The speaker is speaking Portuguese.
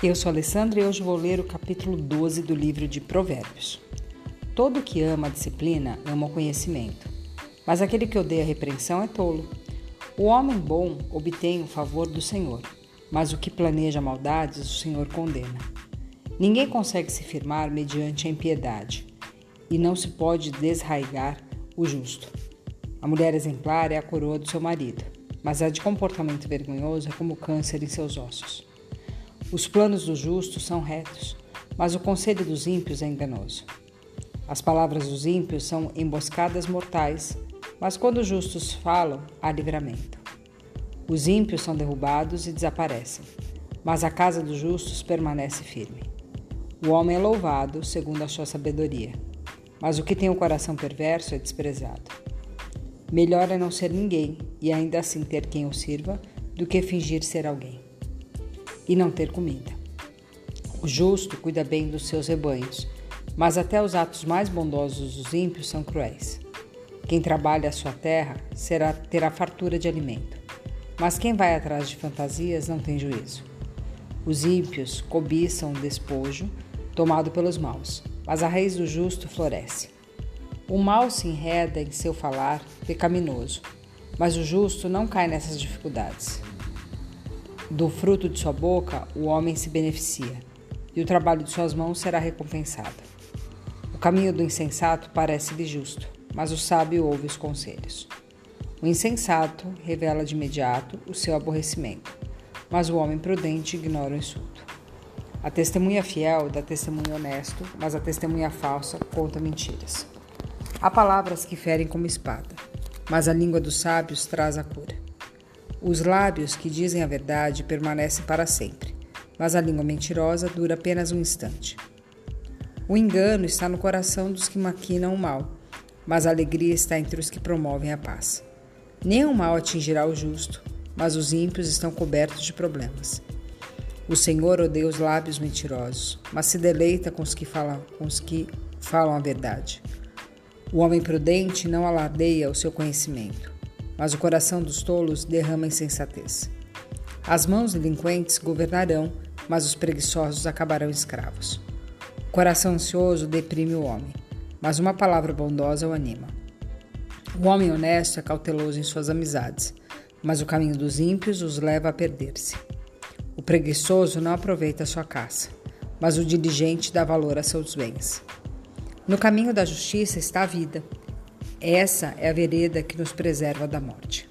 Eu sou Alessandra e hoje vou ler o capítulo 12 do livro de Provérbios. Todo que ama a disciplina ama o conhecimento, mas aquele que odeia a repreensão é tolo. O homem bom obtém o favor do Senhor, mas o que planeja maldades o Senhor condena. Ninguém consegue se firmar mediante a impiedade, e não se pode desraigar o justo. A mulher exemplar é a coroa do seu marido, mas a de comportamento vergonhoso é como câncer em seus ossos. Os planos dos justos são retos, mas o conselho dos ímpios é enganoso. As palavras dos ímpios são emboscadas mortais, mas quando os justos falam, há livramento. Os ímpios são derrubados e desaparecem, mas a casa dos justos permanece firme. O homem é louvado segundo a sua sabedoria, mas o que tem o coração perverso é desprezado. Melhor é não ser ninguém e ainda assim ter quem o sirva do que fingir ser alguém e não ter comida. O justo cuida bem dos seus rebanhos, mas até os atos mais bondosos dos ímpios são cruéis. Quem trabalha a sua terra será, terá fartura de alimento, mas quem vai atrás de fantasias não tem juízo. Os ímpios cobiçam o despojo tomado pelos maus, mas a raiz do justo floresce. O mal se enreda em seu falar pecaminoso, mas o justo não cai nessas dificuldades. Do fruto de sua boca o homem se beneficia, e o trabalho de suas mãos será recompensado. O caminho do insensato parece-lhe justo, mas o sábio ouve os conselhos. O insensato revela de imediato o seu aborrecimento, mas o homem prudente ignora o insulto. A testemunha fiel dá testemunho honesto, mas a testemunha falsa conta mentiras. Há palavras que ferem como espada, mas a língua dos sábios traz a cura. Os lábios que dizem a verdade permanecem para sempre, mas a língua mentirosa dura apenas um instante. O engano está no coração dos que maquinam o mal, mas a alegria está entre os que promovem a paz. Nenhum mal atingirá o justo, mas os ímpios estão cobertos de problemas. O Senhor odeia os lábios mentirosos, mas se deleita com os que falam, com os que falam a verdade. O homem prudente não alardeia o seu conhecimento, mas o coração dos tolos derrama insensatez. As mãos delinquentes governarão, mas os preguiçosos acabarão escravos. O coração ansioso deprime o homem, mas uma palavra bondosa o anima. O homem honesto é cauteloso em suas amizades, mas o caminho dos ímpios os leva a perder-se. O preguiçoso não aproveita sua caça, mas o diligente dá valor a seus bens. No caminho da justiça está a vida, essa é a vereda que nos preserva da morte.